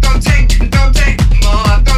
Don't take, don't take more.